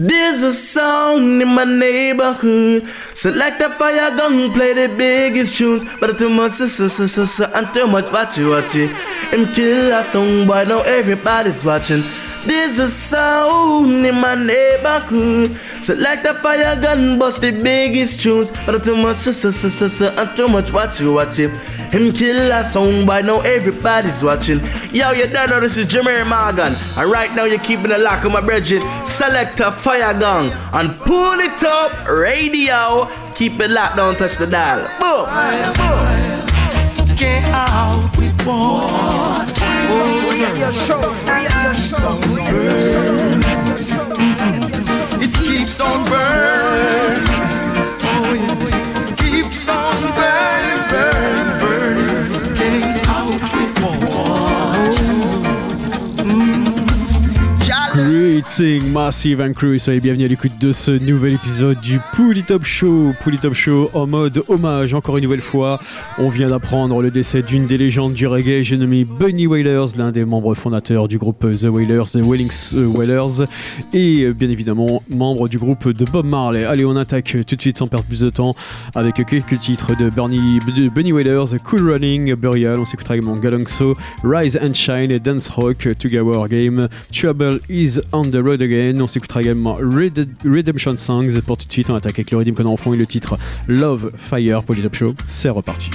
There's a sound in my neighborhood. Select a fire gun, play the biggest tunes. But too much, sister, sister, sister, and too much, watch it, watch it. Kill a song, boy, now everybody's watching. There's a sound in my neighborhood. Select a fire gun, bust the biggest tunes. But too much, sister, sister, sister, and too much, watch it, watch it. Him kill a song, boy, now everybody's watching. Yo, you don't know this is Jimmy Morgan. And right now you're keeping a lock on my bridget. Select a fire gun and pull it up, radio. Keep it locked, don't touch the dial. Boom. Get out with water. Oh, radio show, show, radio show. It keeps on burning. Oh. It keeps on burning, burning, burning. Greeting Massive and Crew, soyez bienvenus à l'écoute de ce nouvel épisode du Pouli Top Show. Pouli Top Show en mode hommage encore une nouvelle fois. On vient d'apprendre le décès d'une des légendes du reggae, j'ai nommé Bunny Wailers, l'un des membres fondateurs du groupe The Wailers, The Wellings euh, Wailers, et euh, bien évidemment membre du groupe de Bob Marley. Allez, on attaque tout de suite sans perdre plus de temps avec quelques titres de, Bunny Wailers, Cool Running, Burial, on s'écoutera également Galangso, Rise and Shine Dance Rock, Together Game, Trouble is on the road again. On s'écoutera également Red- Redemption Songs. Pour tout de suite, on attaque avec le Redeem qu'on en fond et le titre Love Fire pour les Top Show. C'est reparti.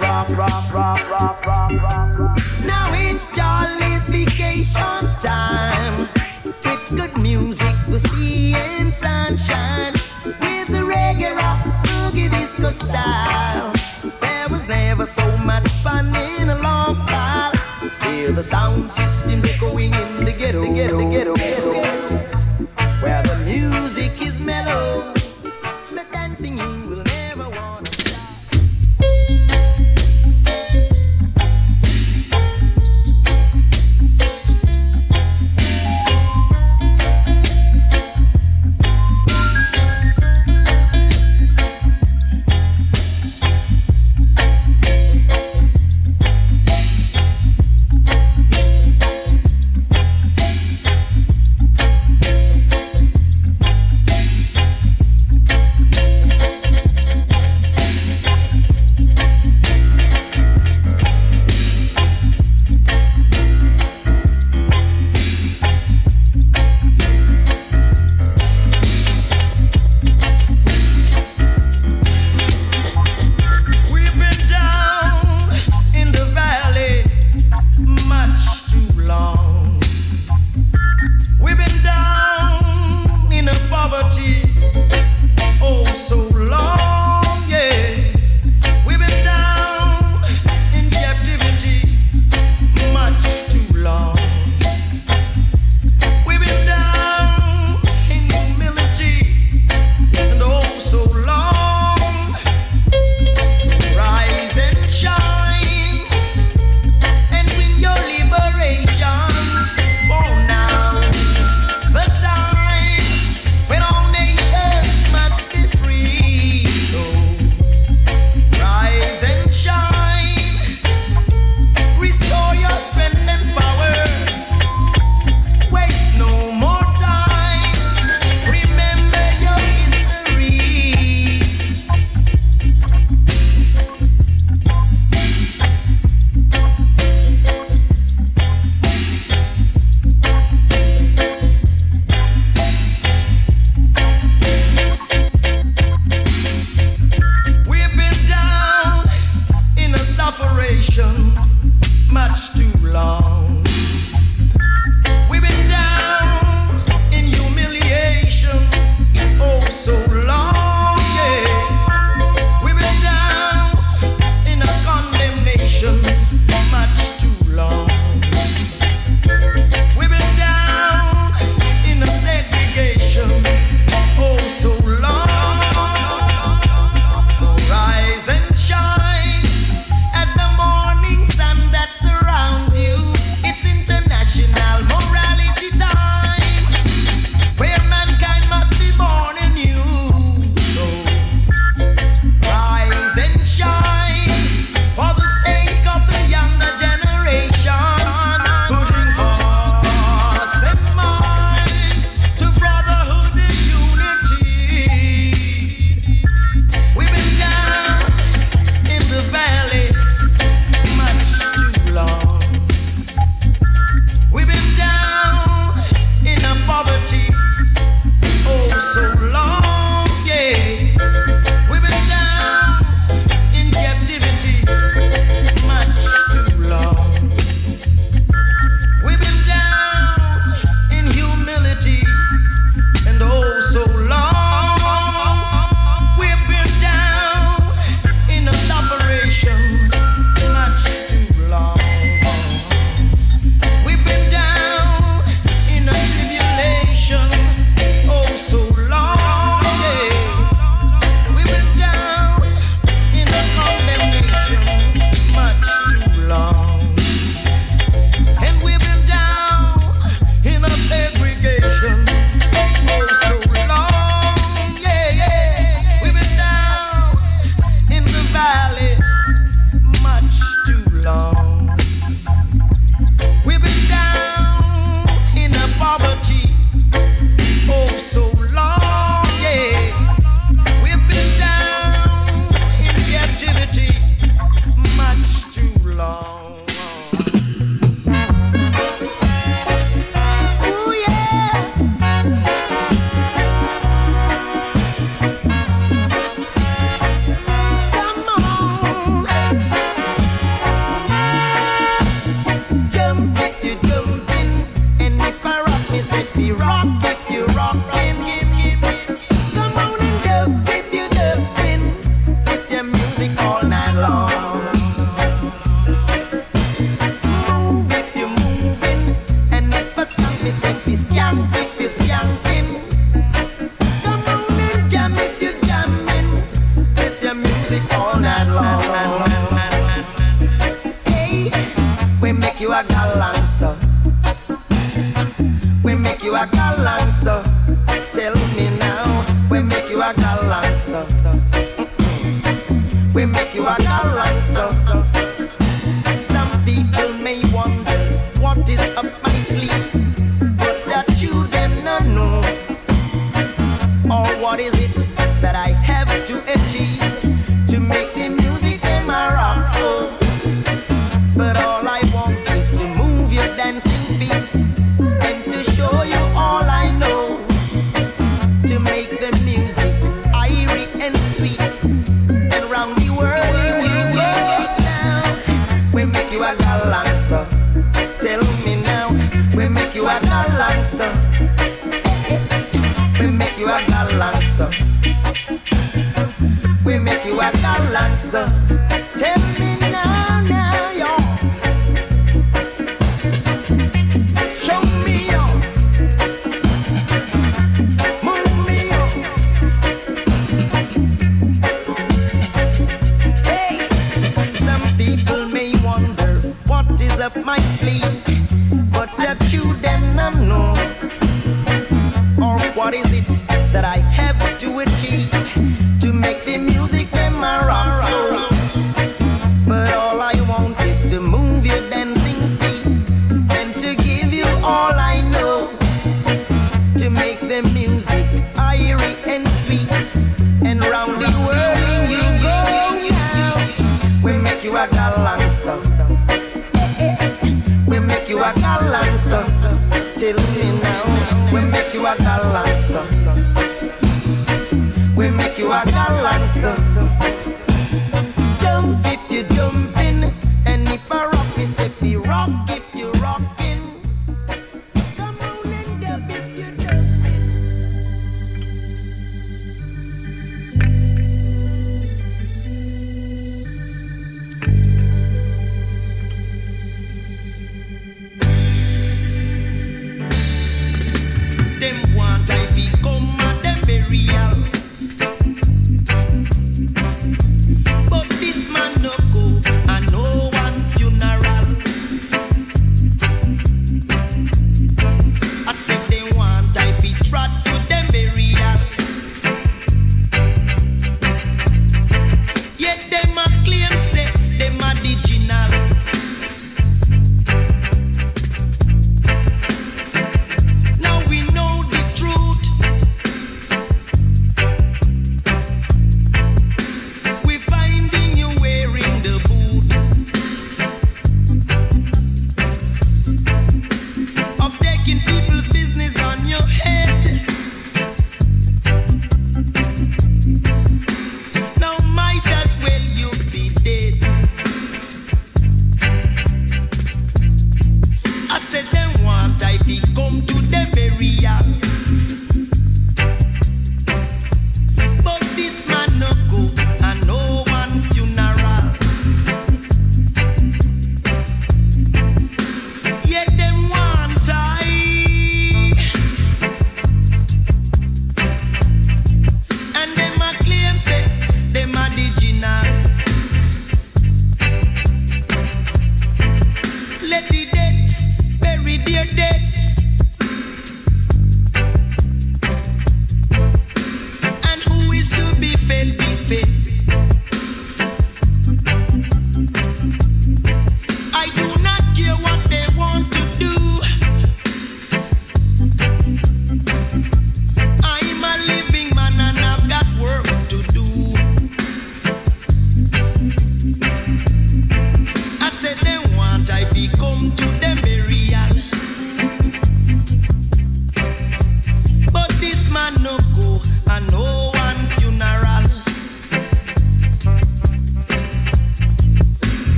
rock, rock, rock, rock, rock, rock. Now it's jollification time. With good music, the sea and sunshine. With the reggae rock, boogie disco style. There was never so much fun in a long while. Hear the sound systems echoing in the ghetto, the ghetto, the ghetto. ghetto.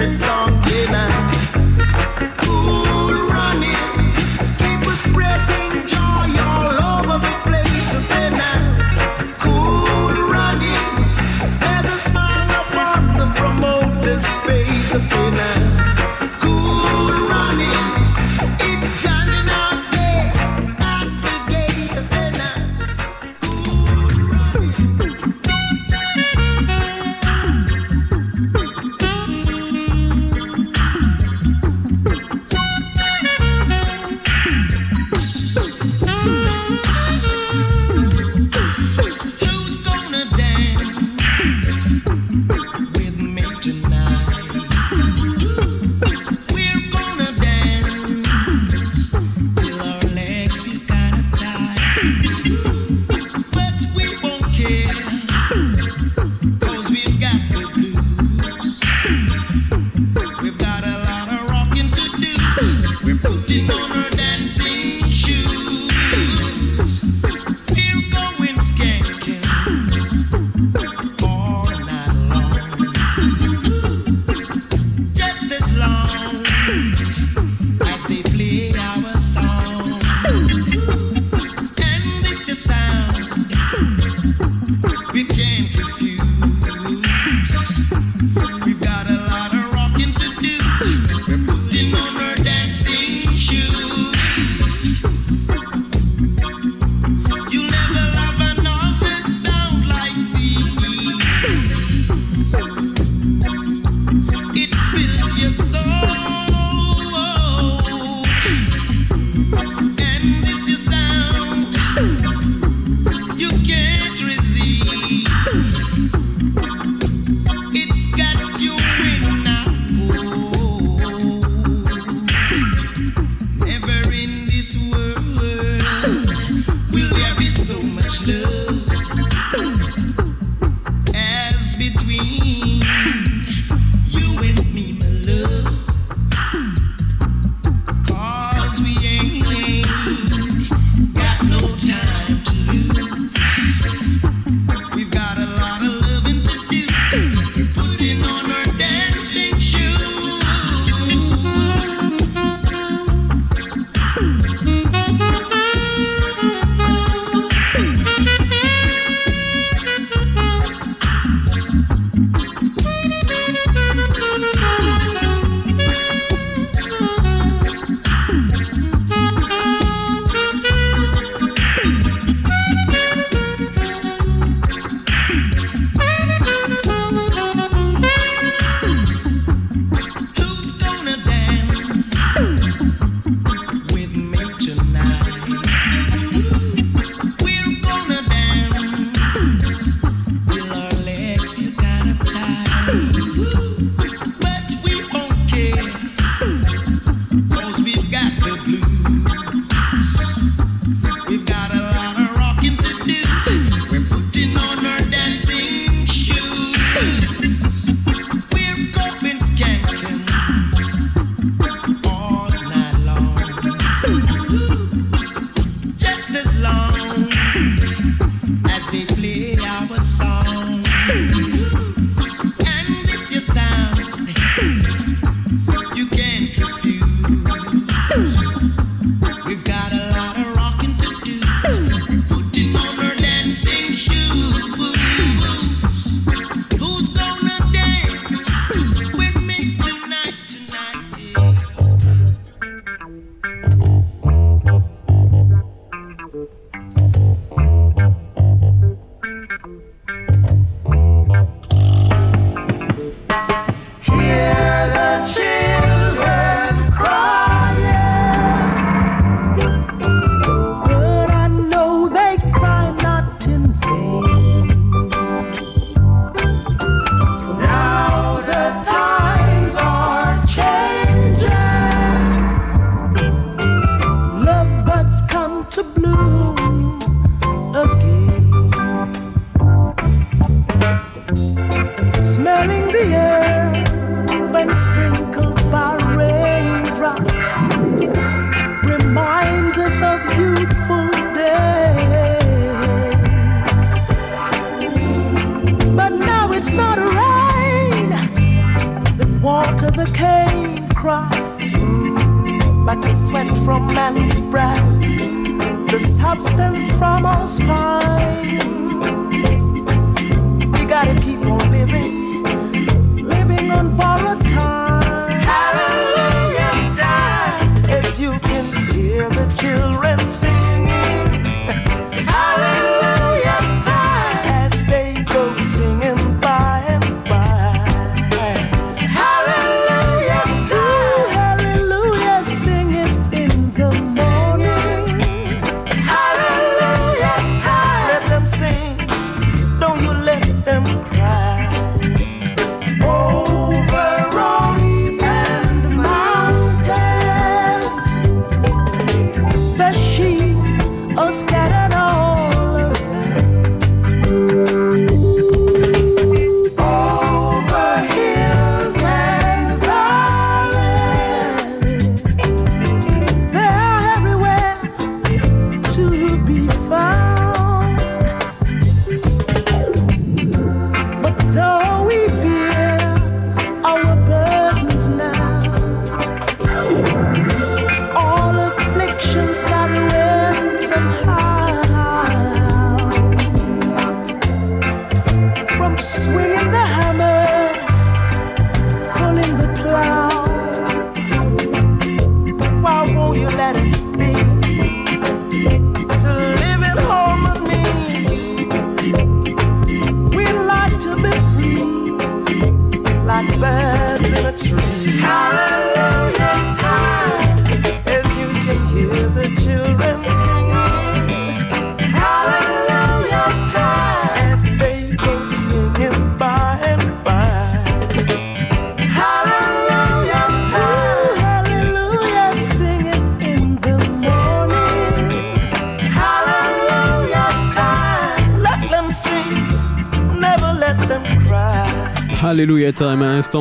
We ain't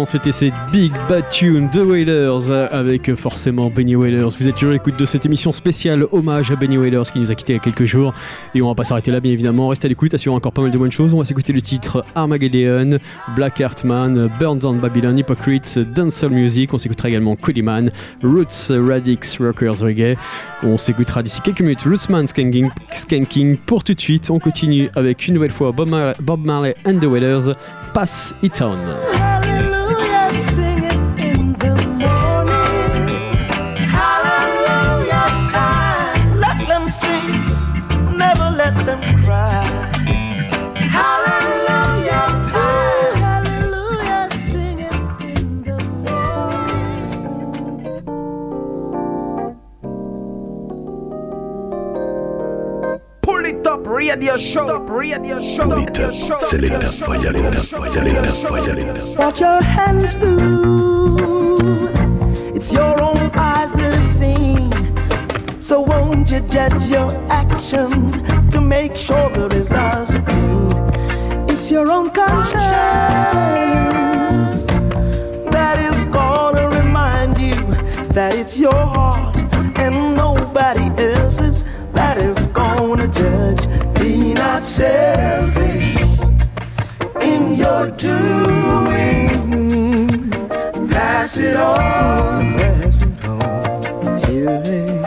c'était cette Big Bad Tune de Wailers avec euh, forcément Benny Wailers. Vous êtes toujours à l'écoute de cette émission spéciale hommage à Benny Wailers qui nous a quitté il y a quelques jours et on va pas s'arrêter là bien évidemment. Restez à l'écoute, assurez encore pas mal de bonnes choses. On va s'écouter le titre Armageddon, Black Heartman, Burn Down Babylon, Hypocrites, Dancehall Music. On s'écoutera également Codyman, Roots Radix Rockers Reggae. On s'écoutera d'ici quelques minutes Rootsman Skanking, Skanking. Pour tout de suite, on continue avec une nouvelle fois Bob Marley, Bob Marley and the Wailers, Pass It On. Radio show. Up, radio show. Radio show. Selecta, what your hands do. It's your own eyes that have seen. So won't you judge your actions to make sure the results are clean? It's your own conscience that is gonna remind you that it's your heart and nobody else's that is gonna judge. Not selfish in your doings. Pass it on, pass it on, children.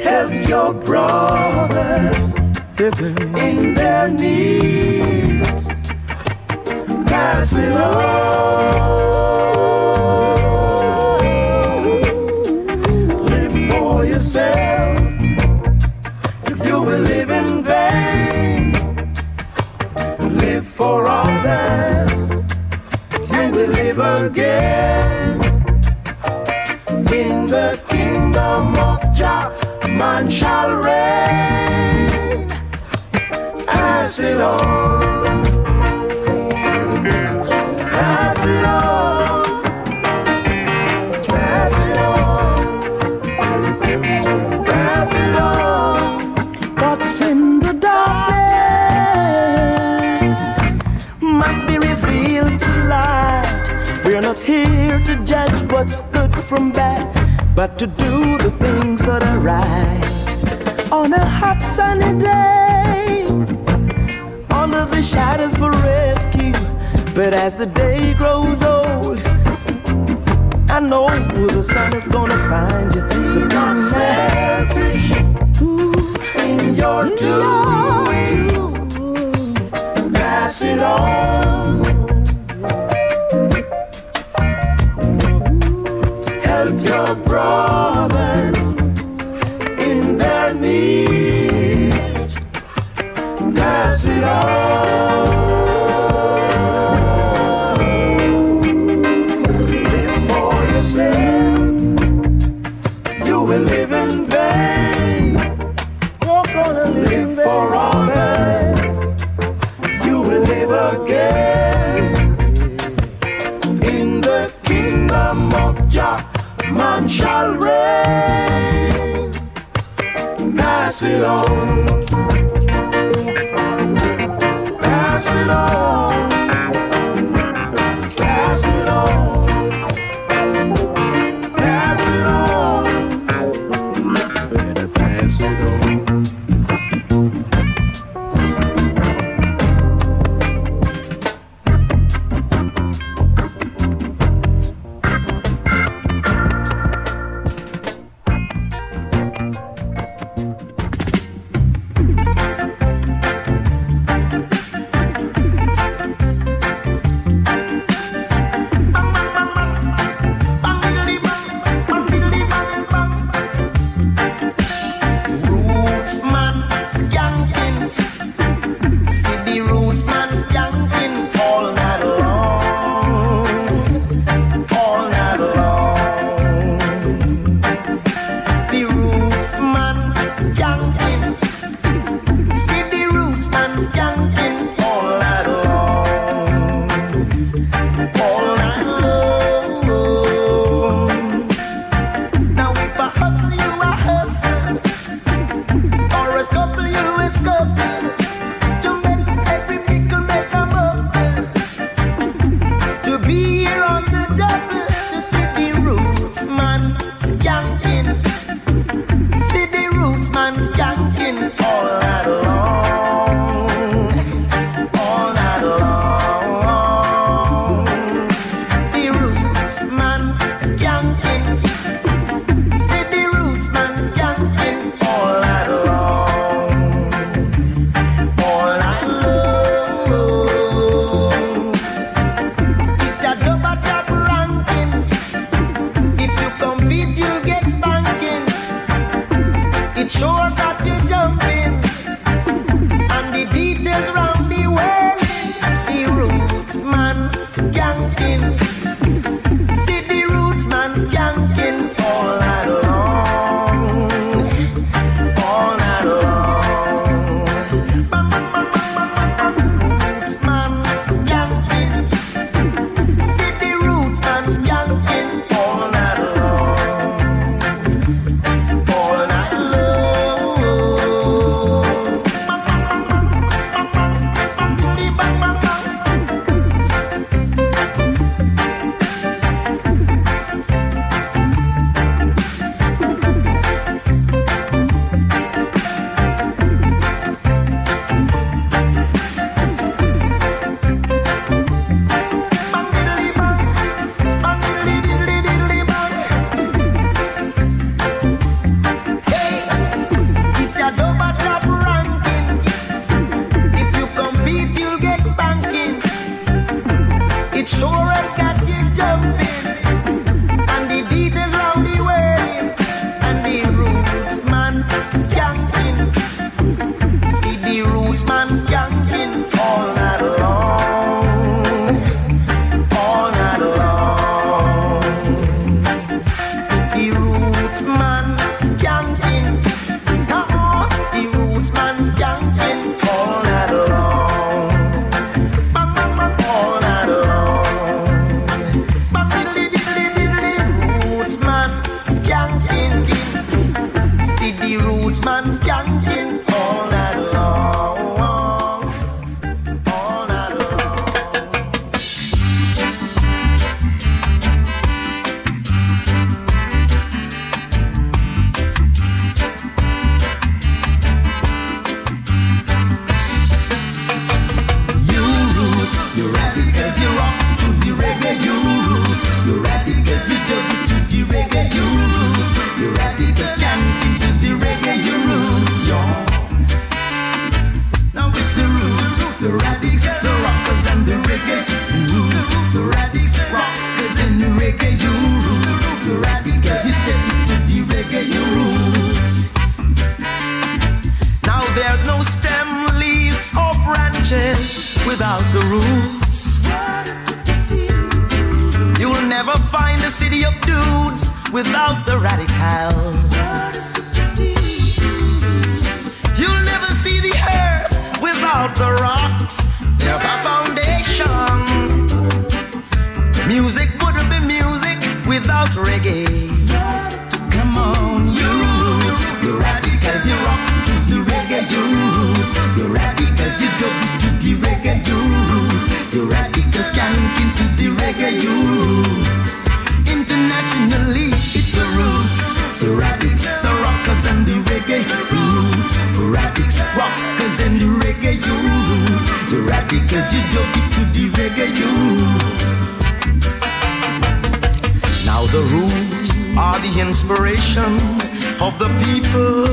Help your brothers in their needs. Pass it on. Again. In the kingdom of Jah, man shall reign. Pass it on. To judge what's good from bad, but to do the things that are right. On a hot sunny day, under the shadows for rescue. But as the day grows old, I know the sun is gonna find you. So not selfish. In your doings. Pass it on. Your brothers without the roots. You'll never find a city of dudes without the radical. You'll never see the earth without the rocks. You radicals skank into the reggae youths. Internationally, it's the roots. The radics, the rockers and the reggae roots. Radics, rockers and the reggae youths. The radicals, you dub it to the reggae youths. Now the roots are the inspiration of the people,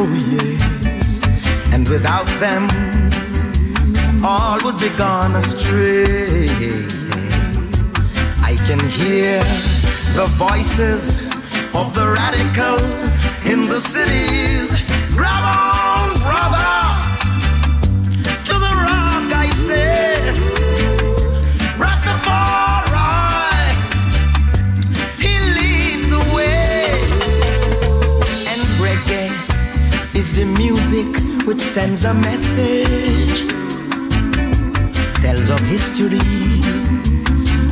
oh yes. And without them, all would be gone astray. I can hear the voices of the radicals in the cities. Grab on, brother, to the rock, I say. Rastafari, he leads the way. And reggae is the music which sends a message, of history,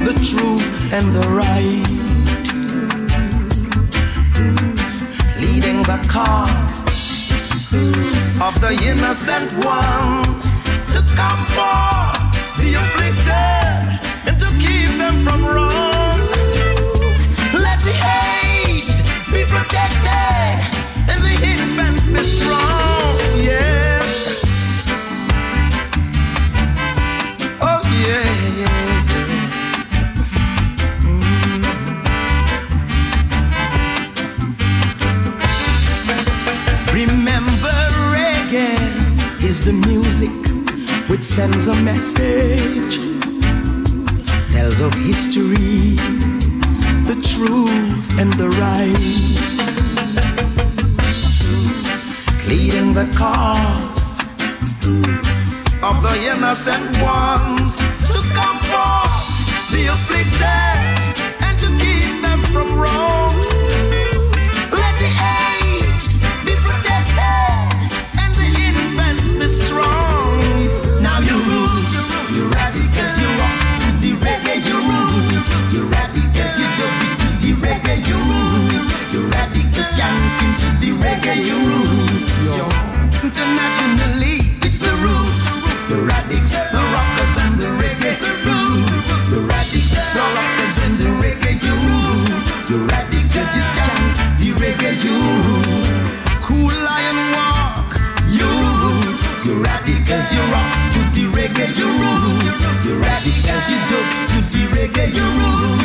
the truth and the right, leading the cause of the innocent ones to comfort the afflicted and to keep them from wrong. Let the aged be protected and the infants be strong. The music which sends a message, tells of history, the truth and the right, pleading the cause of the innocent ones to comfort the afflicted reggae, you. Roots. Internationally, it's the roots, the radics, the rockers and the reggae, roots, the radics, the rockers and the reggae, you just yank the reggae, you. Cool lion walk, you. You radicals, you rock to the reggae, you you radicals, you dub to the reggae, you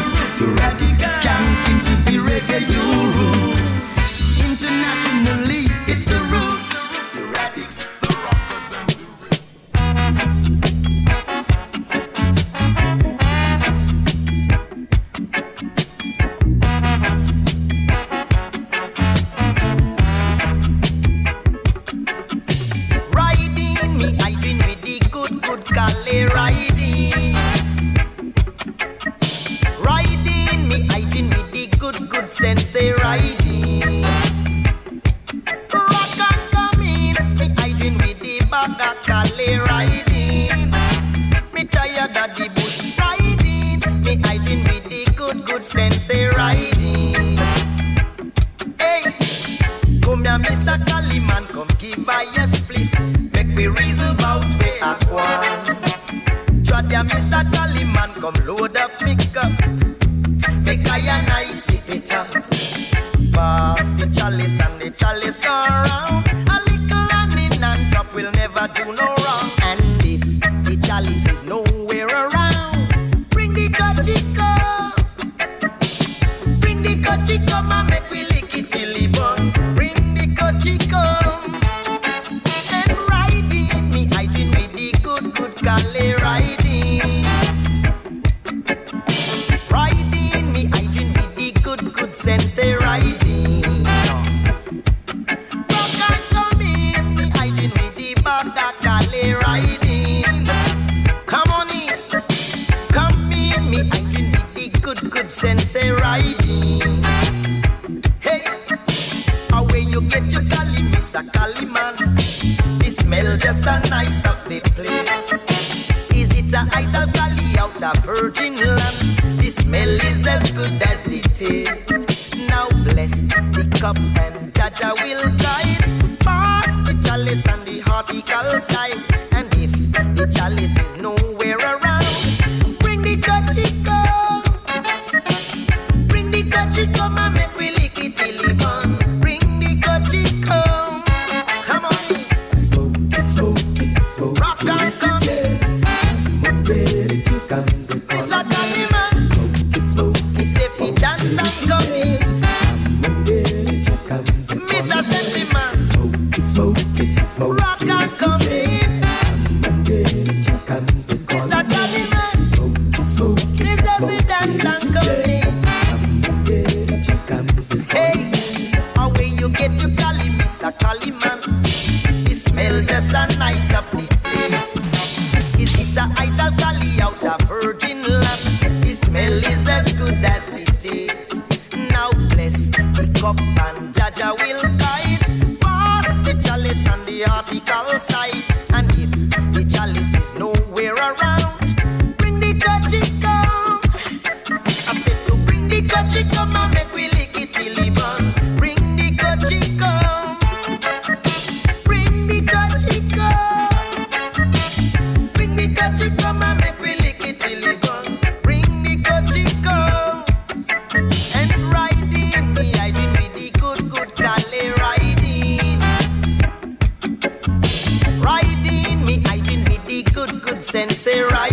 good, good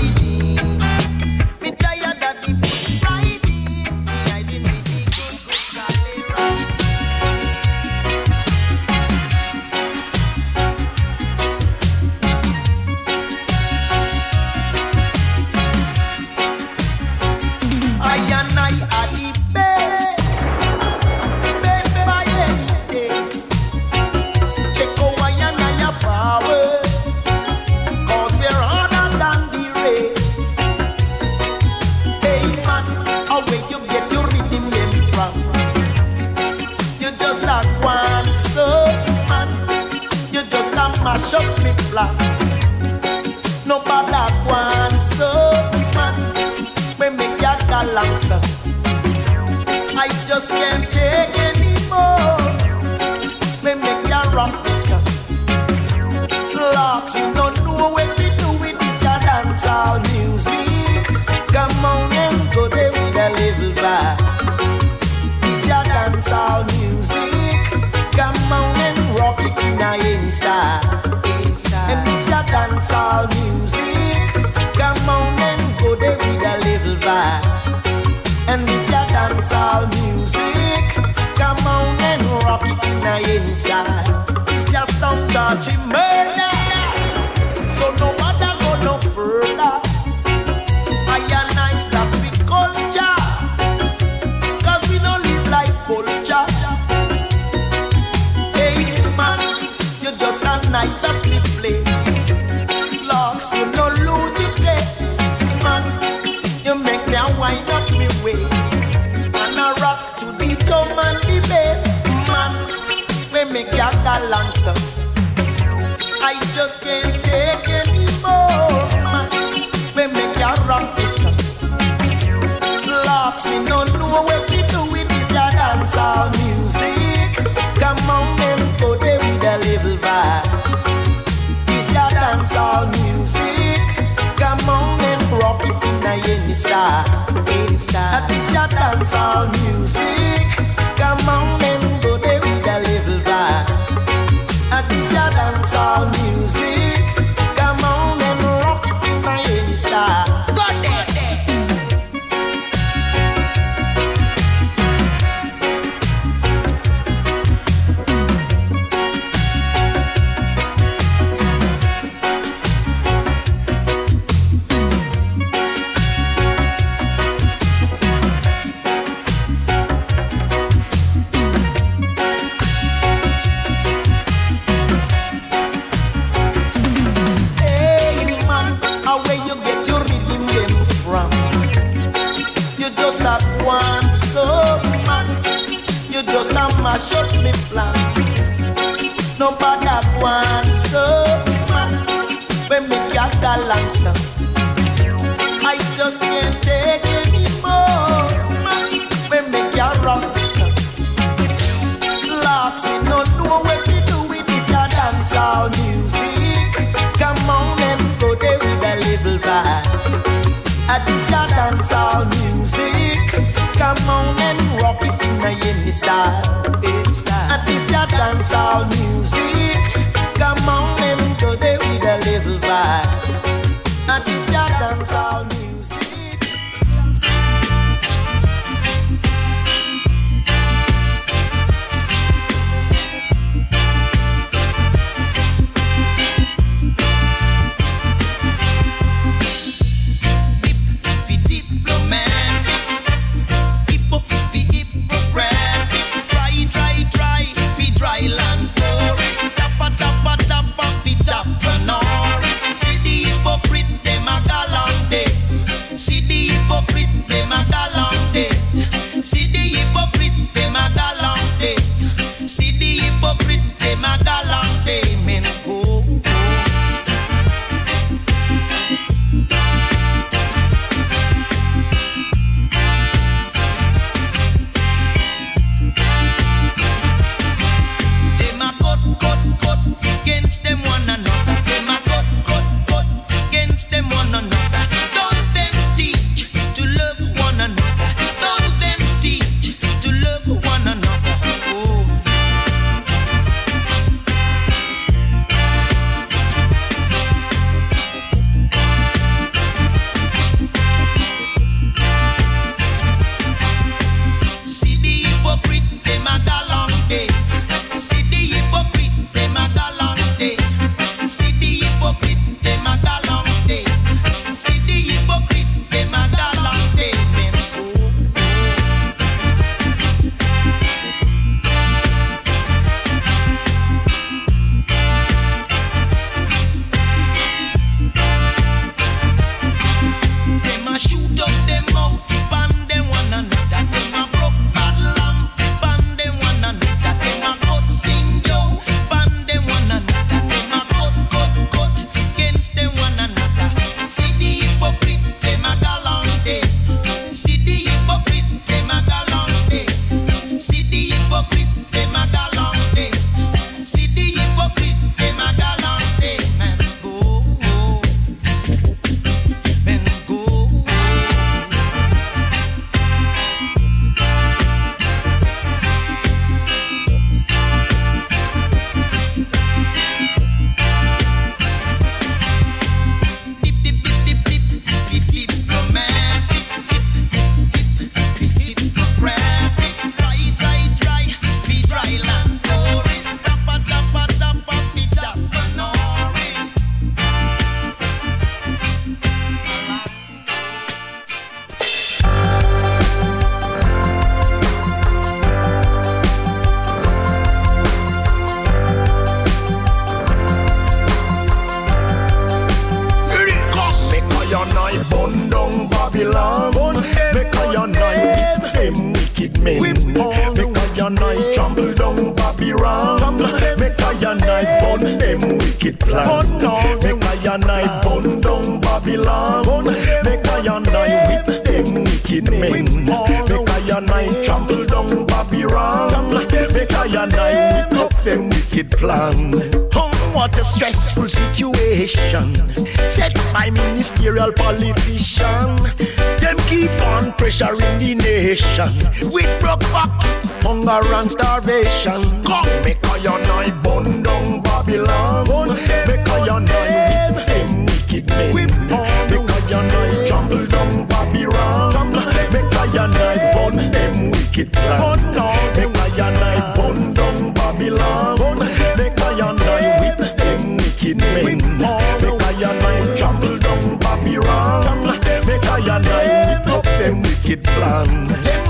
wicked plan. Make I and I burn down Babylon. Make I and I whip them wicked men. Make I and I trample down Babylon. Make I and I whip up them wicked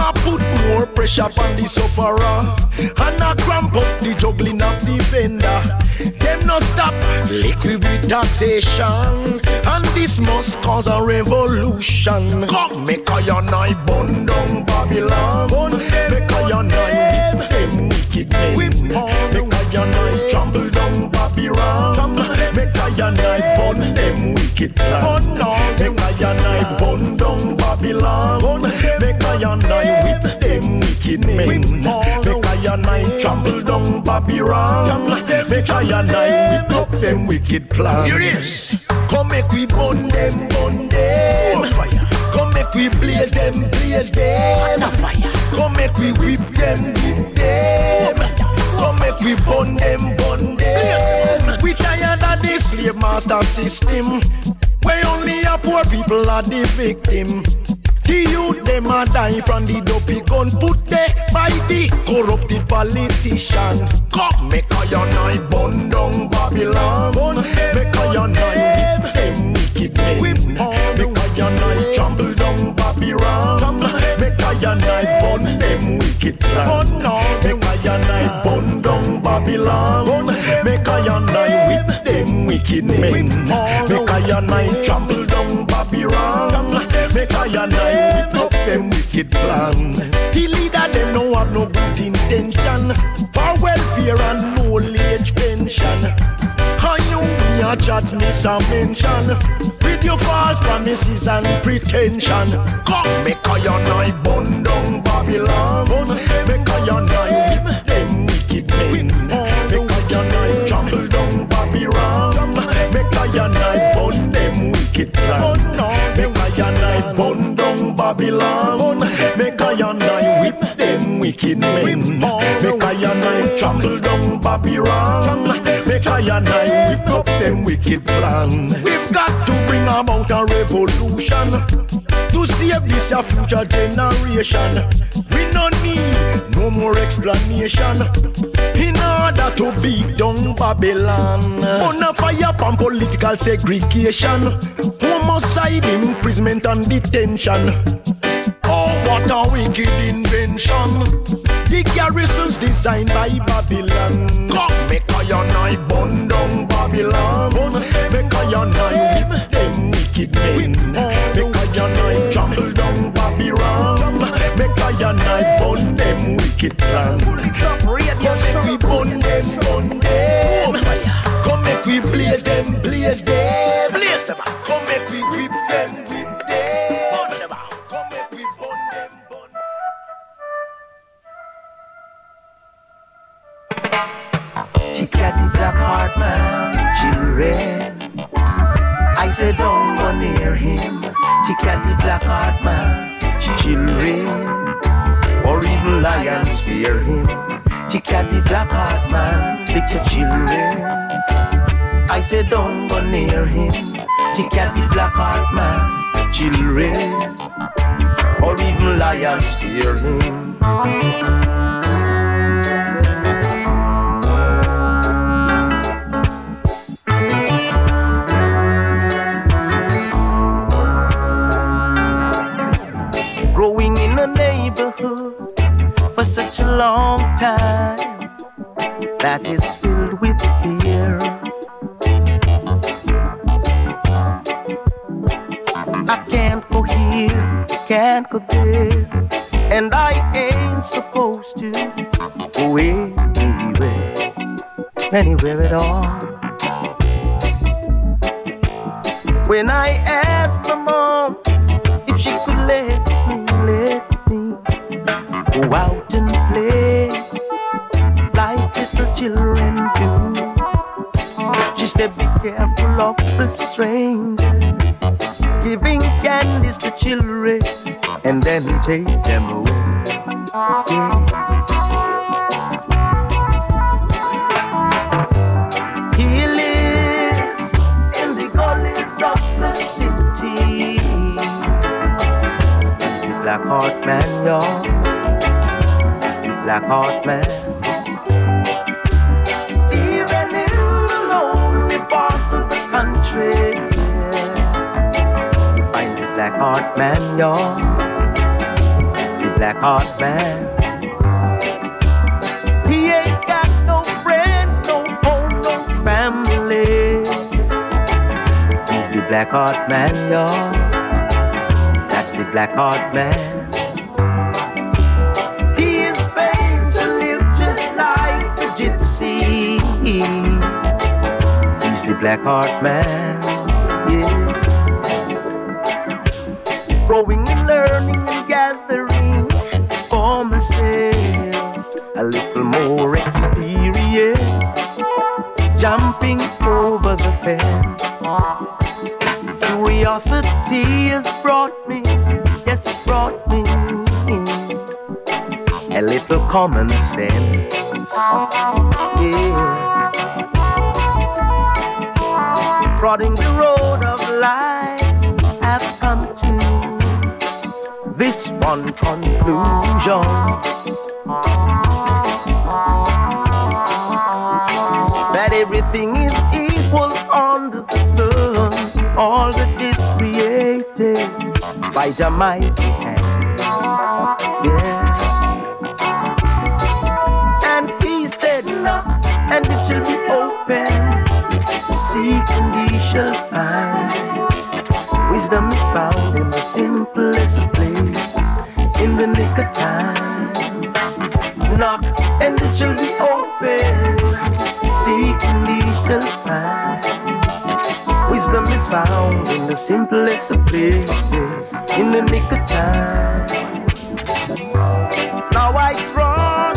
a put more pressure on the sufferer and a cramp up the juggling of the vendor them no stop. Liquid with taxation, and this must cause a revolution. Come, make a your night down Babylon. Bun make a your night them wicked men. Whip make a your night trample down Babylon. Make a your night them wicked plan. Make a your night down Babylon. Make a your night whip wicked men. Make I trample down Babylon. Make I whip up them wicked plans. Come make we burn them, burn them. Come make we blaze them, blaze them. Come make we whip them, whip them. Come make we burn them, burn them. We tired of this slave master system. Where only a poor people are the victim. The youth them a die from the dopey gun put there by the corrupted politician. Come make a night burn down Babylon. Make a night whip them wicked men. Make a night trample down Babylon. Make a night burn them wicked plan. Make a night burn down Babylon. Make a night whip them wicked men. Make a night trample down Babylon. Make a your night whip up them wicked plan. The leader them no have no good intention for welfare and old age pension. And you me a chat miss a mention with your false promises and pretension. Come make a your night burn down Babylon. Make a your night Babylon. Make a your night whip them wicked men. Make a your night trample down Babylon. Make a your night whip up them wicked plan. We've got to bring about a revolution to save this your future generation. We no need no more explanation in order to beat down Babylon. On a fire from political segregation, homicide, imprisonment, and detention. Oh, what a wicked invention! The garrisons designed by Babylon. Come, make a your burn down Babylon. Make a your night whip them wicked men. Make a your night trample down Babylon. Make a your night burn them wicked plan. Pull it up, radio Come make we burn them, burn them. Come make we blaze them, blaze them. Blaze them. The black heart man, children. I said don't go near him. Got the black heart man, children. Or even lions fear him. Got the black heart man, little children. I said don't go near him. Got the black heart man, children. Or even lions fear him. Long time that is filled with fear. I can't go here, can't go there, and I ain't supposed to go anywhere, anywhere at all. When I asked my mom if she could let me, let me go out said, Be careful of the stranger, giving candies to children and then take them away. He lives in the gullies of the city. Black heart man, y'all. Black heart man. Heart man, y'all. The black heart man. He ain't got no friend, no home, no family. He's the black heart man, y'all. That's the black heart man. He is famed to live just like a gypsy. He's the black heart man, growing and learning and gathering for myself a little more experience, jumping over the fence. Curiosity has brought me, yes, it brought me a little common sense. Yeah. Conclusion. That everything is equal under the sun, all that is created by the mighty found in the simplest of places, in the nick of time. Now I trod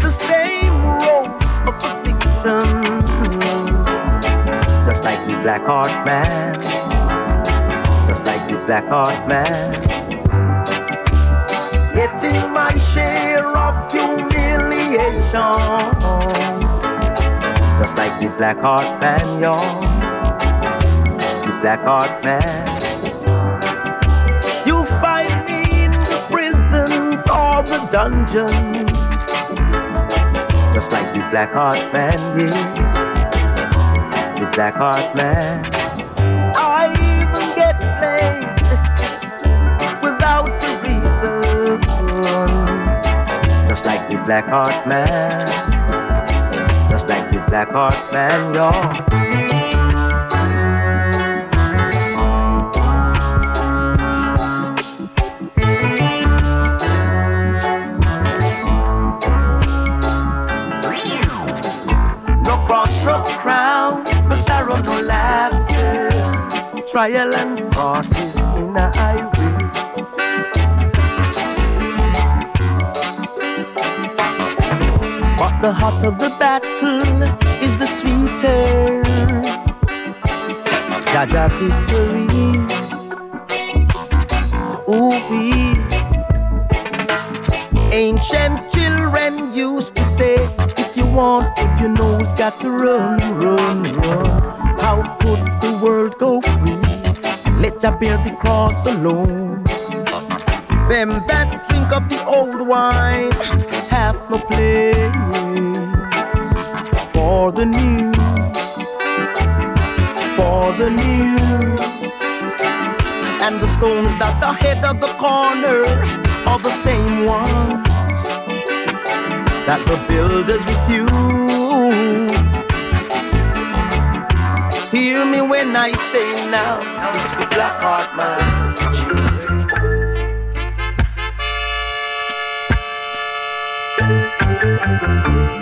the same road of affliction, just like the black heart man, just like the black heart man. Getting my share of humiliation, just like the black heart man, y'all the black heart man. You find me in the prisons or the dungeon, just like the black heart man, yes, the black heart man. I even get played without a reason, just like the black heart man, just like the black heart man, y'all. Trial and crosses in a highway. But the hotter the battle is the sweeter. Jah Jah victory. Ooh, wee. Ancient children used to say, if you want good, you know it's got to run, run, run. Ya bear the cross alone. Them that drink of the old wine have no place for the new, for the new. And the stones that are head of the corner are the same ones that the builders refuse. Hear me when I say now, now it's the black heart man. It's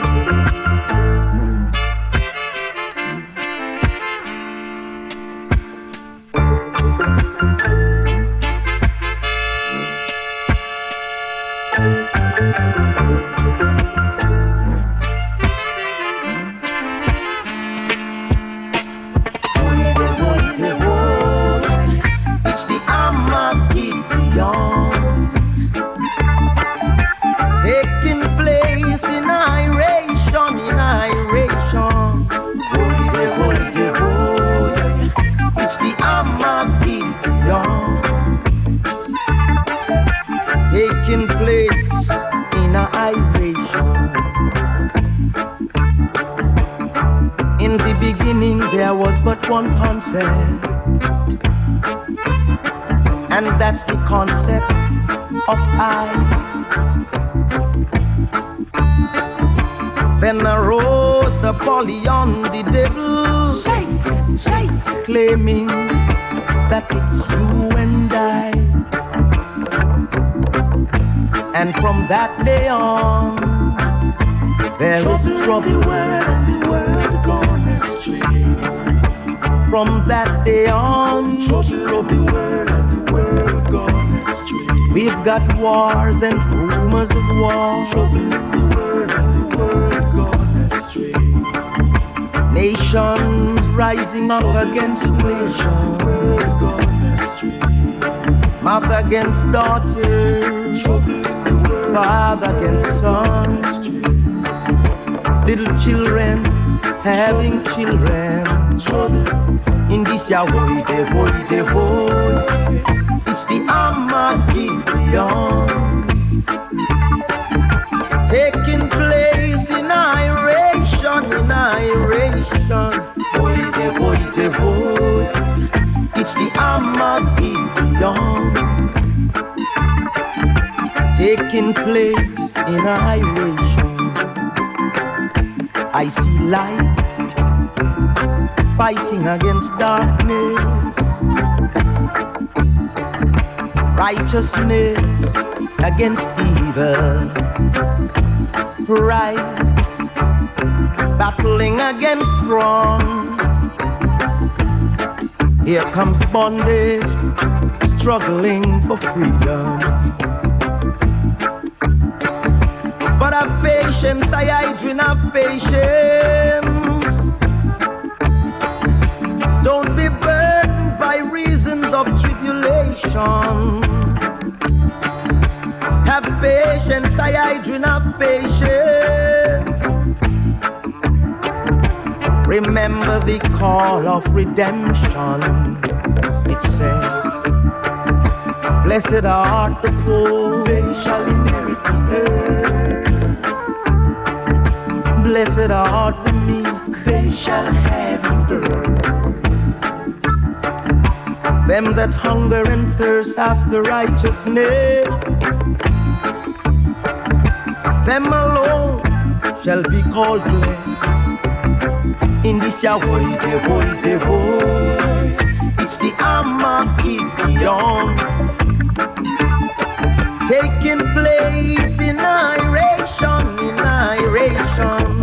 that day on, there is trouble. The word gone astray. From that day on, trouble the world, the world gone astray. we've got wars and rumors of war. Trouble the world, the world gone astray. Nations rising up against nations, mother against daughter. Father against son. Little children having children. In this ya boy, de boy, de boy. It's the Armageddon taking place in iration, in iration. Boy, de boy, de boy. It's the Armageddon taking place in iration. I see light fighting against darkness, righteousness against evil, right battling against wrong. Here comes bondage, struggling for freedom. Patience, I, do have patience. Don't be burdened by reasons of tribulation. Have patience, I, do have patience. Remember the call of redemption. It says, Blessed art the poor, they shall inherit the earth. Blessed art the meek, they shall have the earth. Them that hunger and thirst after righteousness, them alone shall be called blessed. In this ya world, they world, they. It's the Armageddon taking place in iration, in iration.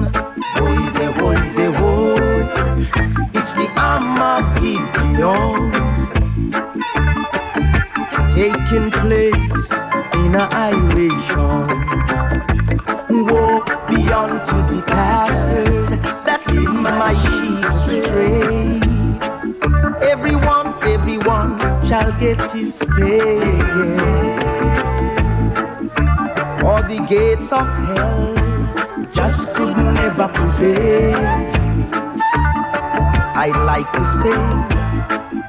Armageddon taking place in a iration. Walk beyond to the pastors that lead my sheep astray. Everyone, everyone shall get his pay. Or the gates of hell just could never prevail. I'd like to say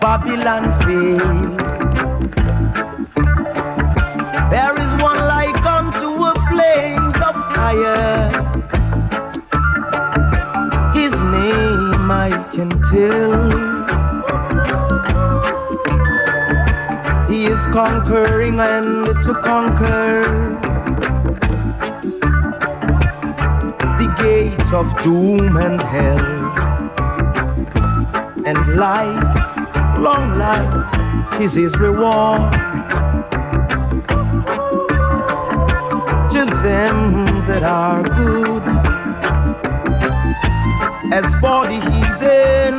Babylon failed. There is one like unto a flames of fire. His name I can tell. He is conquering and to conquer the gates of doom and hell. And life, long life, is his reward. to them that are good. As for the heathen,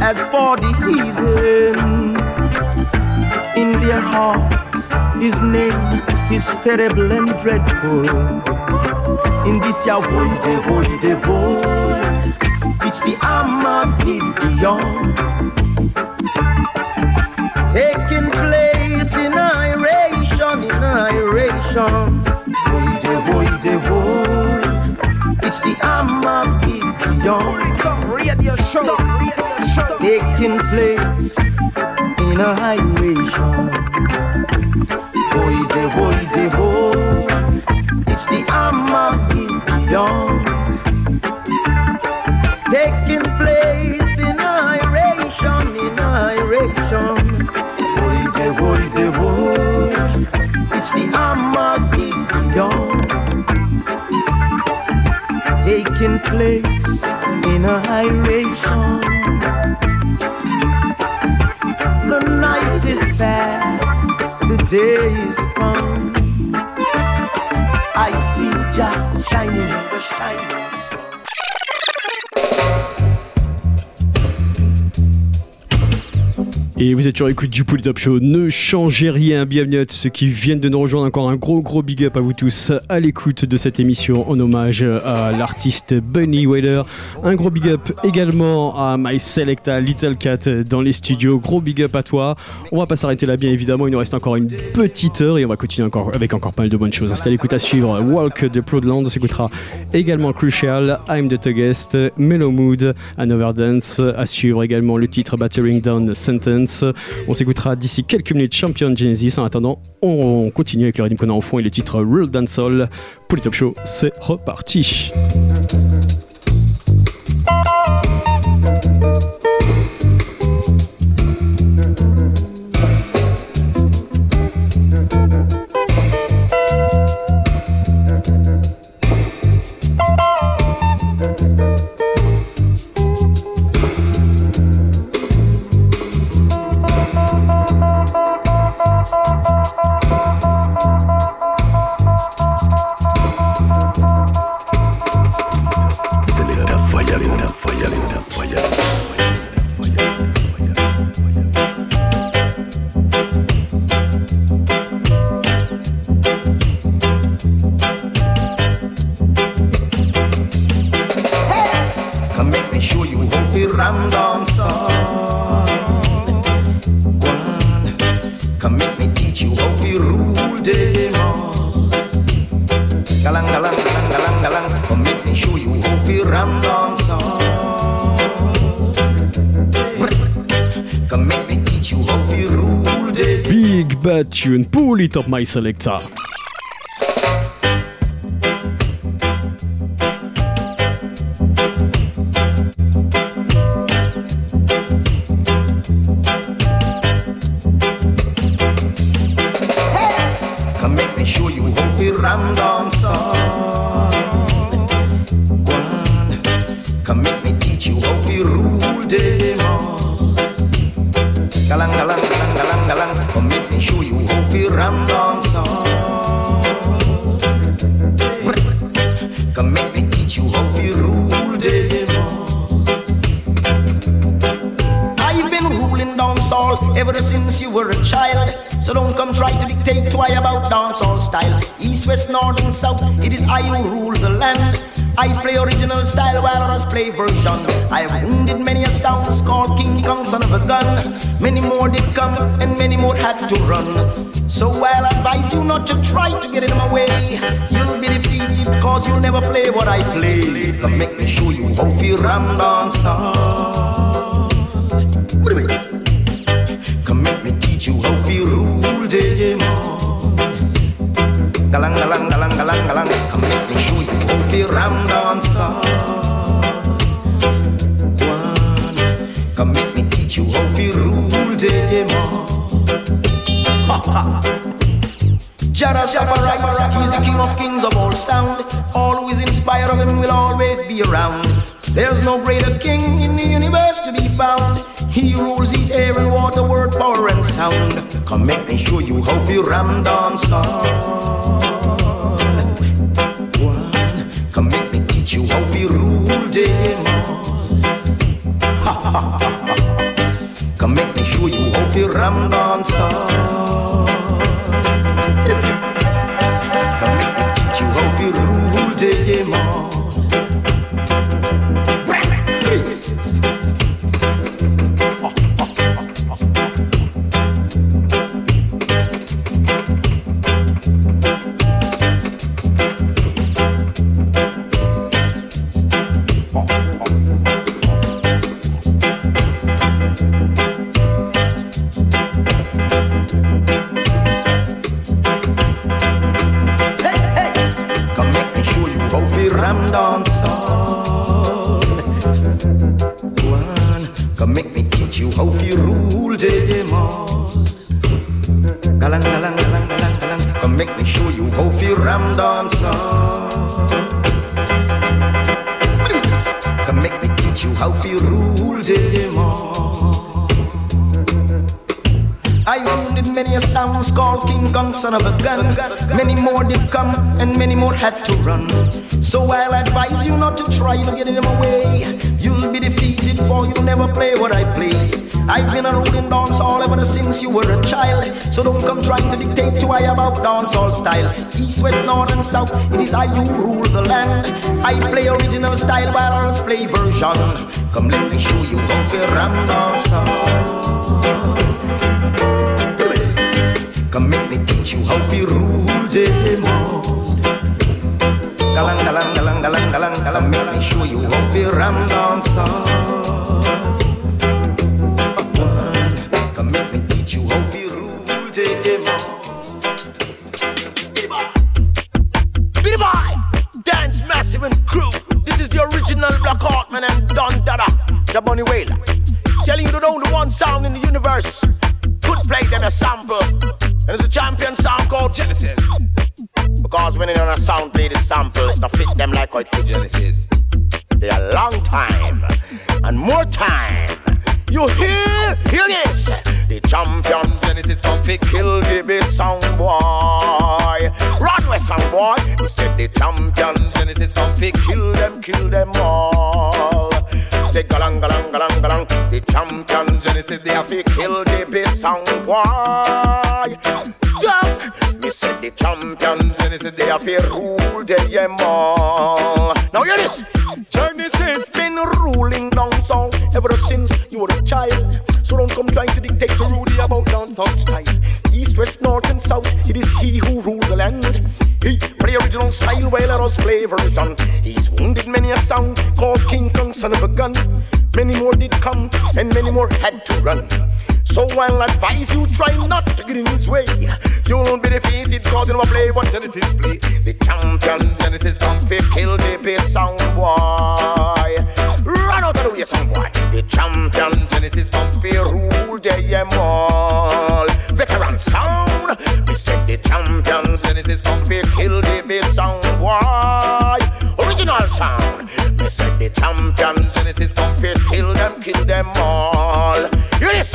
as for the heathen, in their hearts his name is terrible and dreadful. In this ya boy, de boy, de boy, it's the Armageddon taking place in iration, in iration. Boy, de boy, de boy, it's the Stop radio show. Radio show. taking place in iration. Boy, de boy, de boy, it's the Armageddon place in a high iration. The night is past, the day is come. I see Jah shining, the shining Et vous êtes sur l'écoute du Pool Top Show. Ne changez rien. Bienvenue à ceux qui viennent de nous rejoindre. Encore un gros, gros big up à vous tous à l'écoute de cette émission en hommage à l'artiste Bunny Wailer. Un gros big up également à My Selecta Little Cat dans les studios. Gros big up à toi. On va pas s'arrêter là, bien évidemment. Il nous reste encore une petite heure et on va continuer encore avec encore pas mal de bonnes choses. C'est à l'écoute à suivre. Walk de Proudland. On s'écoutera également Crucial, I'm the Guest, Mellow Mood, Another Dance. À suivre également le titre Battering Down Sentence. On s'écoutera d'ici quelques minutes Champion Genesis. En attendant, on continue avec le rythme en fond et le titre Real Dancehall. Pour les top show, c'est reparti. Up my selector play original style while others play version. I have wounded many a sounds called King Kong, son of a gun. Many more did come, and many more had to run. So I'll advise you not to try to get in my way. You'll be defeated because you'll never play what I play. Come make me show you how to ram dance. Come make me teach you how to rule Digimon. Galang, galang, galang, galang, galang. You how to ram dance. Jah Rastafari, he's the king of kings of all sound. All who is inspired of him will always be around. There's no greater king in the universe to be found. He rules each air and water, word, power, and sound. Come make me show you how to ram dance on. Come make me teach you how to rule ha ha Come make me show you how to ram dance on. Son of a gun. Many more did come, and many more had to run. So I'll advise you not to try to get in my way. You'll be defeated, for you'll never play what I play. I've been a rolling dance all ever since you were a child. So don't come trying to dictate to I about dance all style. East, west, north, and south, it is I who rule the land. I play original style while others play version. Come let me show you how to ram dance. Come make me teach you how to rule them all. Galang, galang, galang, galang, galang, galang. Make me show you how to ram dance. Come boy. Duck. Me said the champion Genesis they have to rule them all. Now hear this. Genesis been ruling down south ever since you were a child. So don't come trying to dictate to Rudy about down south style. East, west, north, and south, it is he who rules the land. He play original style while others play version. He's wounded many a sound called King Kong, son of a gun. Many more did come, and many more had to run. So I'll advise you try not to get in his way. You'll be defeated cause you never play what Genesis play. The champion Genesis come fi kill the bass sound boy. Run out of the way, sound boy. The champion Genesis come fi rule them all. Veteran sound. We said the champion Genesis come fi kill the bass sound boy. Original sound. We said the champion Genesis come fi kill them, kill them all. This.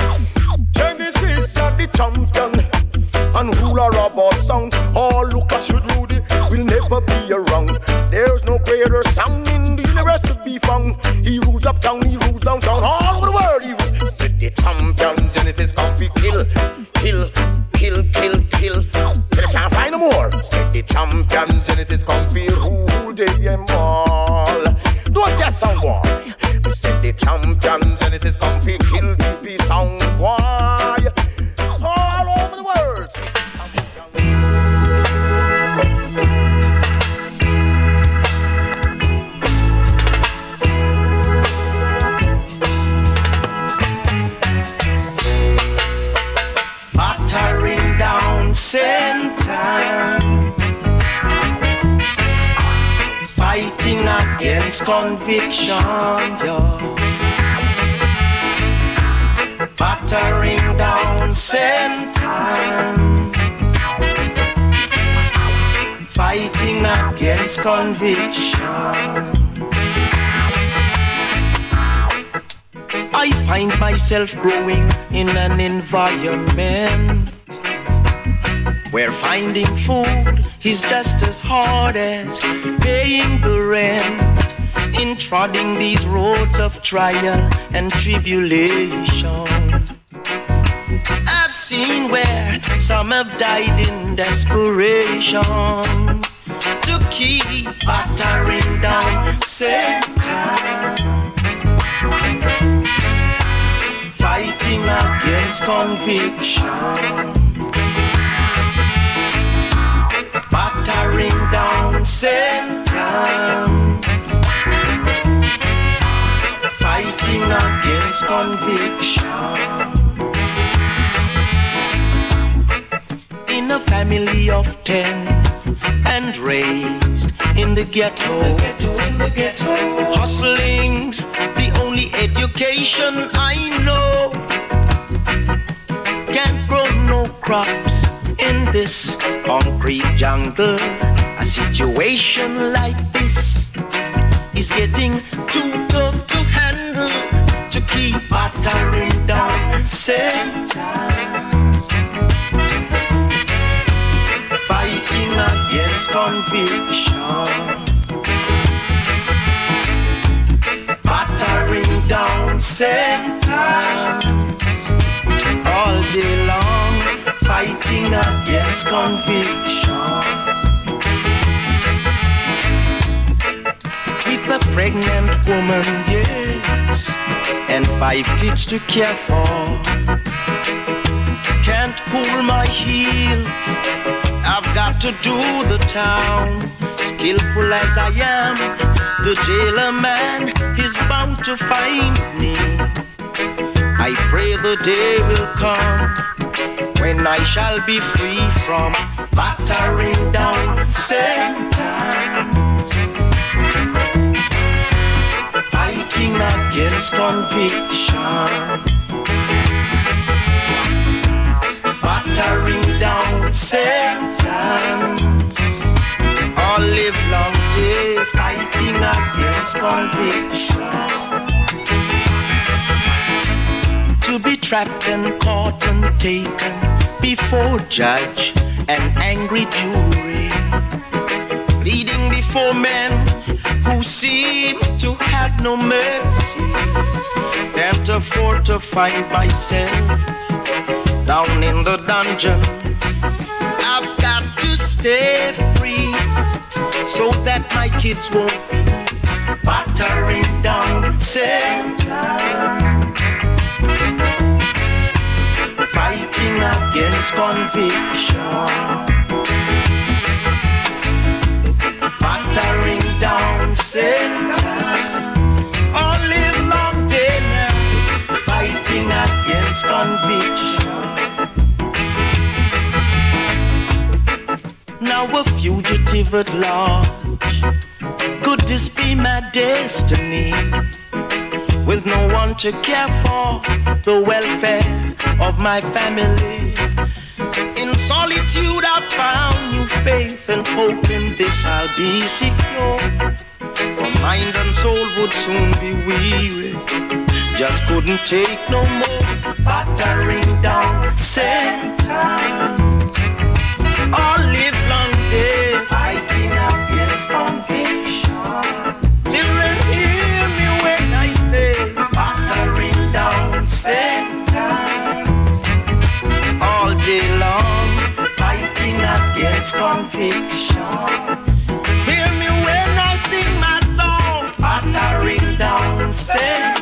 Genesis are the champion and ruler all sound. All at should Rudy will never be around. There's no greater sound in the universe to be found. He rules up down, he rules downtown, all over the world. He rules. The champion Genesis come fi kill, kill, kill, kill, kill. Till I can't find no more. Said the champion Genesis come fi rule them all. The champion Genesis come fi kill the sound boy. All over the world. battering down sentence, fighting against conviction, yo. Battering down sentence, fighting against conviction. I find myself growing in an environment where finding food is just as hard as paying the rent. In trodding these roads of trial and tribulation, seen where some have died in desperation to keep battering down Satan fighting against conviction, battering down sentence, fighting against conviction. In a family of ten and raised in the ghetto, ghetto in the ghetto hustling's the only education I know. Can't grow no crops in this concrete jungle. A situation like this is getting too tough to handle to keep battering down sentence. conviction. Battering down sentence all day long, fighting against conviction. Keep a pregnant woman, yes, and five kids to care for. Can't cool my heels I've got to do the town. Skillful as I am, the jailer man is bound to find me. I pray the day will come when I shall be free from battering down sentence. Fighting against conviction. Battering down sentence. All live long day fighting against conviction. To be trapped and caught and taken before judge and angry jury. Pleading before men who seem to have no mercy. To find myself down in the dungeon. I've got to stay free so that my kids won't be battering down sentence. Fighting against conviction. Battering down sentence. All live long day now. Fighting against conviction. Now a fugitive at large. Could this be my destiny? With no one to care for the welfare of my family. In solitude, I found new faith and hope in this I'll be secure. For mind and soul would soon be weary. Just couldn't take no more battering down sentence. Against conviction. Hear me when I sing my song battering down.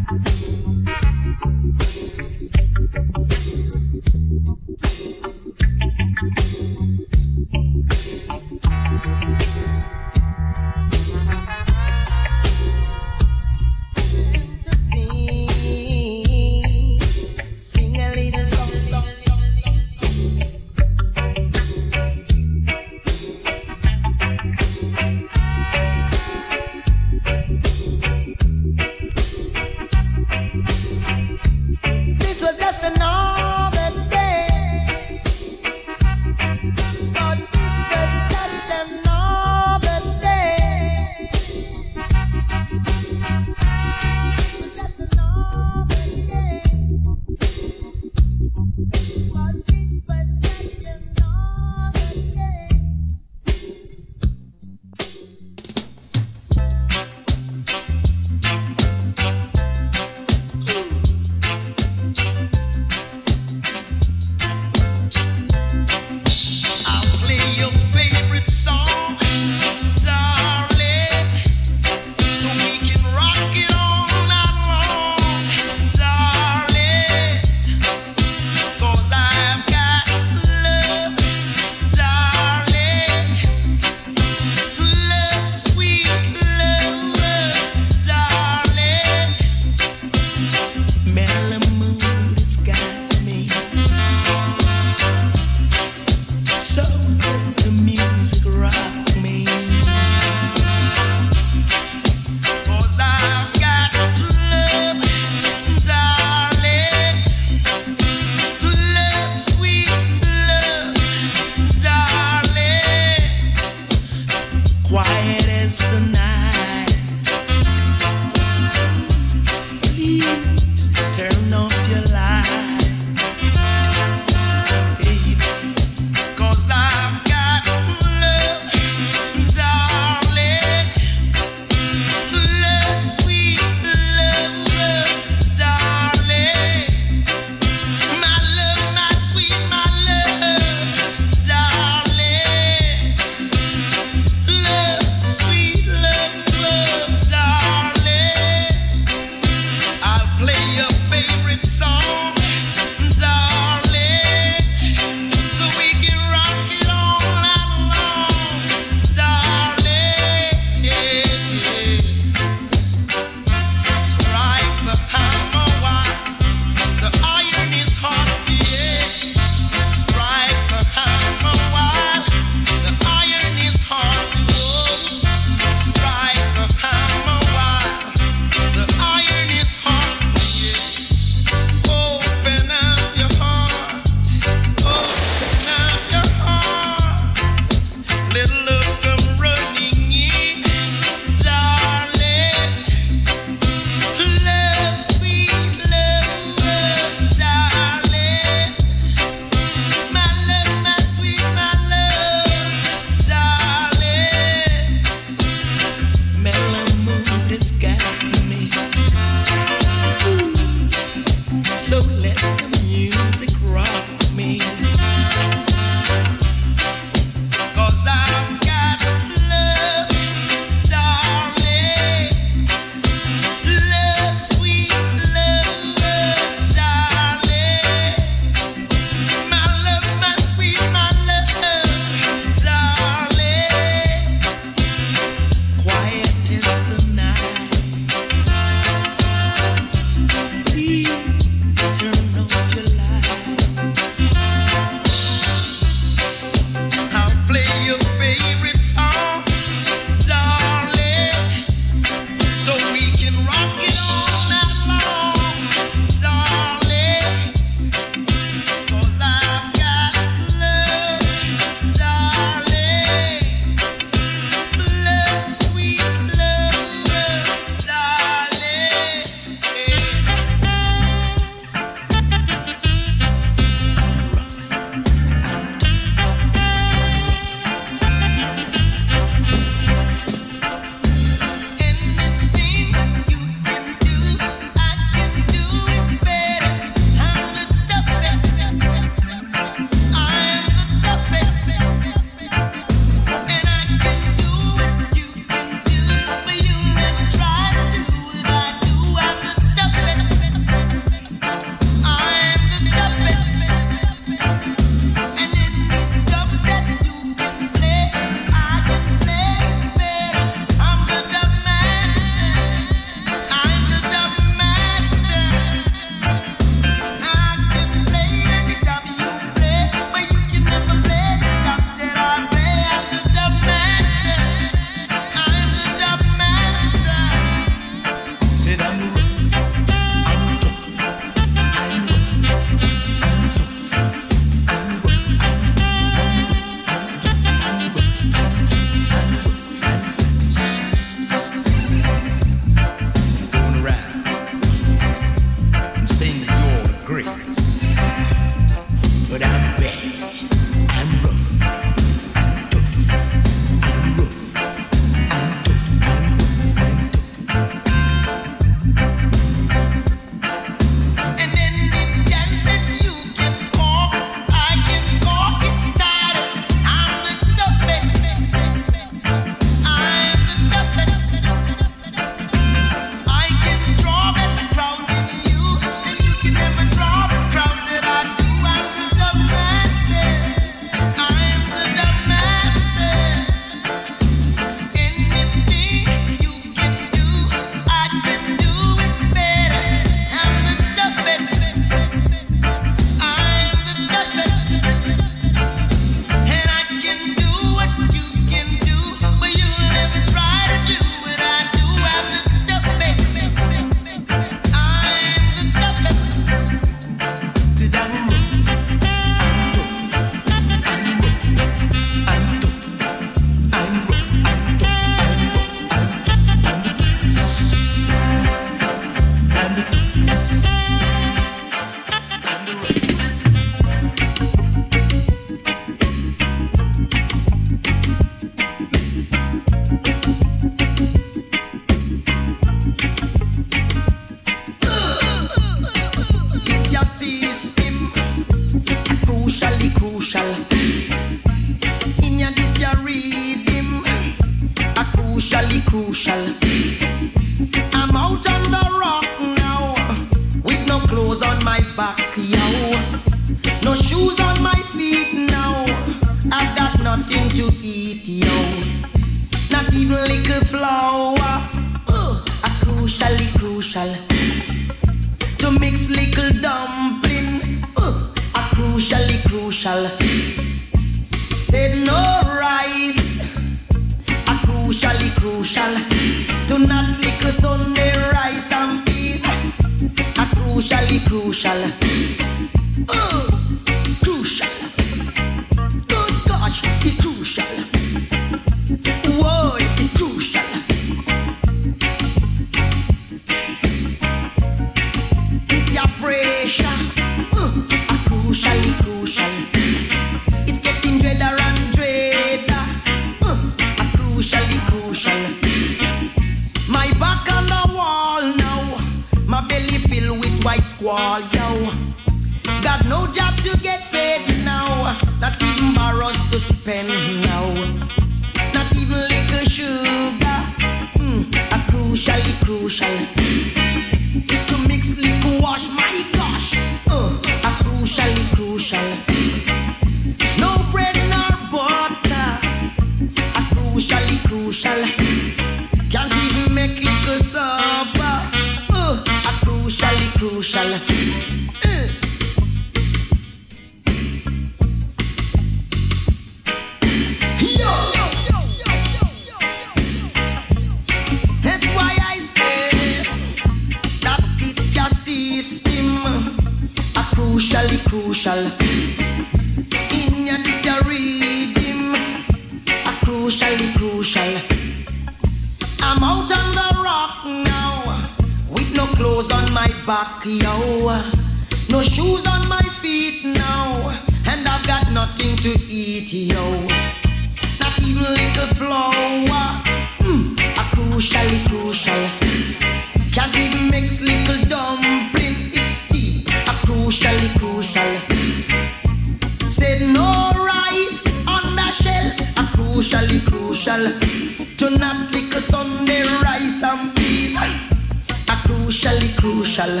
crucially crucial to not stick a Sunday rice and peas. A crucially crucial.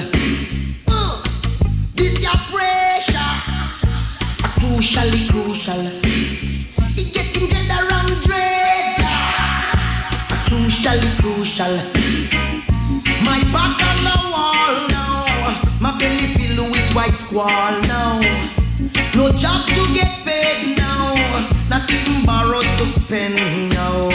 Uh! This your pressure. A crucially crucial. It getting deader and dreader. A crucially crucial. My back on the wall now. My belly filled with white squall now. No job to get paid nothing borrows to spend now.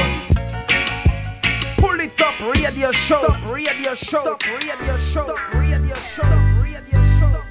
Pull it up, radio show, up, radio show, up, radio show, up, radio show, up, radio show. Up, radio show.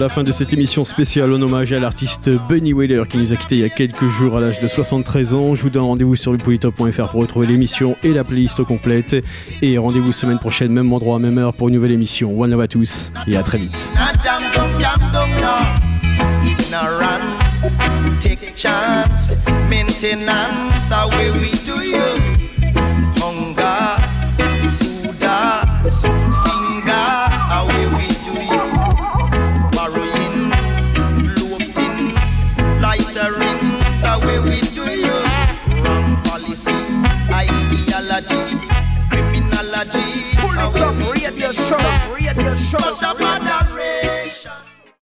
la fin de cette émission spéciale en hommage à l'artiste Benny Wheeler qui nous a quittés il y a quelques jours à l'âge de 73 ans. Je vous donne rendez-vous sur lepolitop.fr pour retrouver l'émission et la playlist complète. Et rendez-vous semaine prochaine, même endroit, même heure pour une nouvelle émission. One love à tous et à très vite.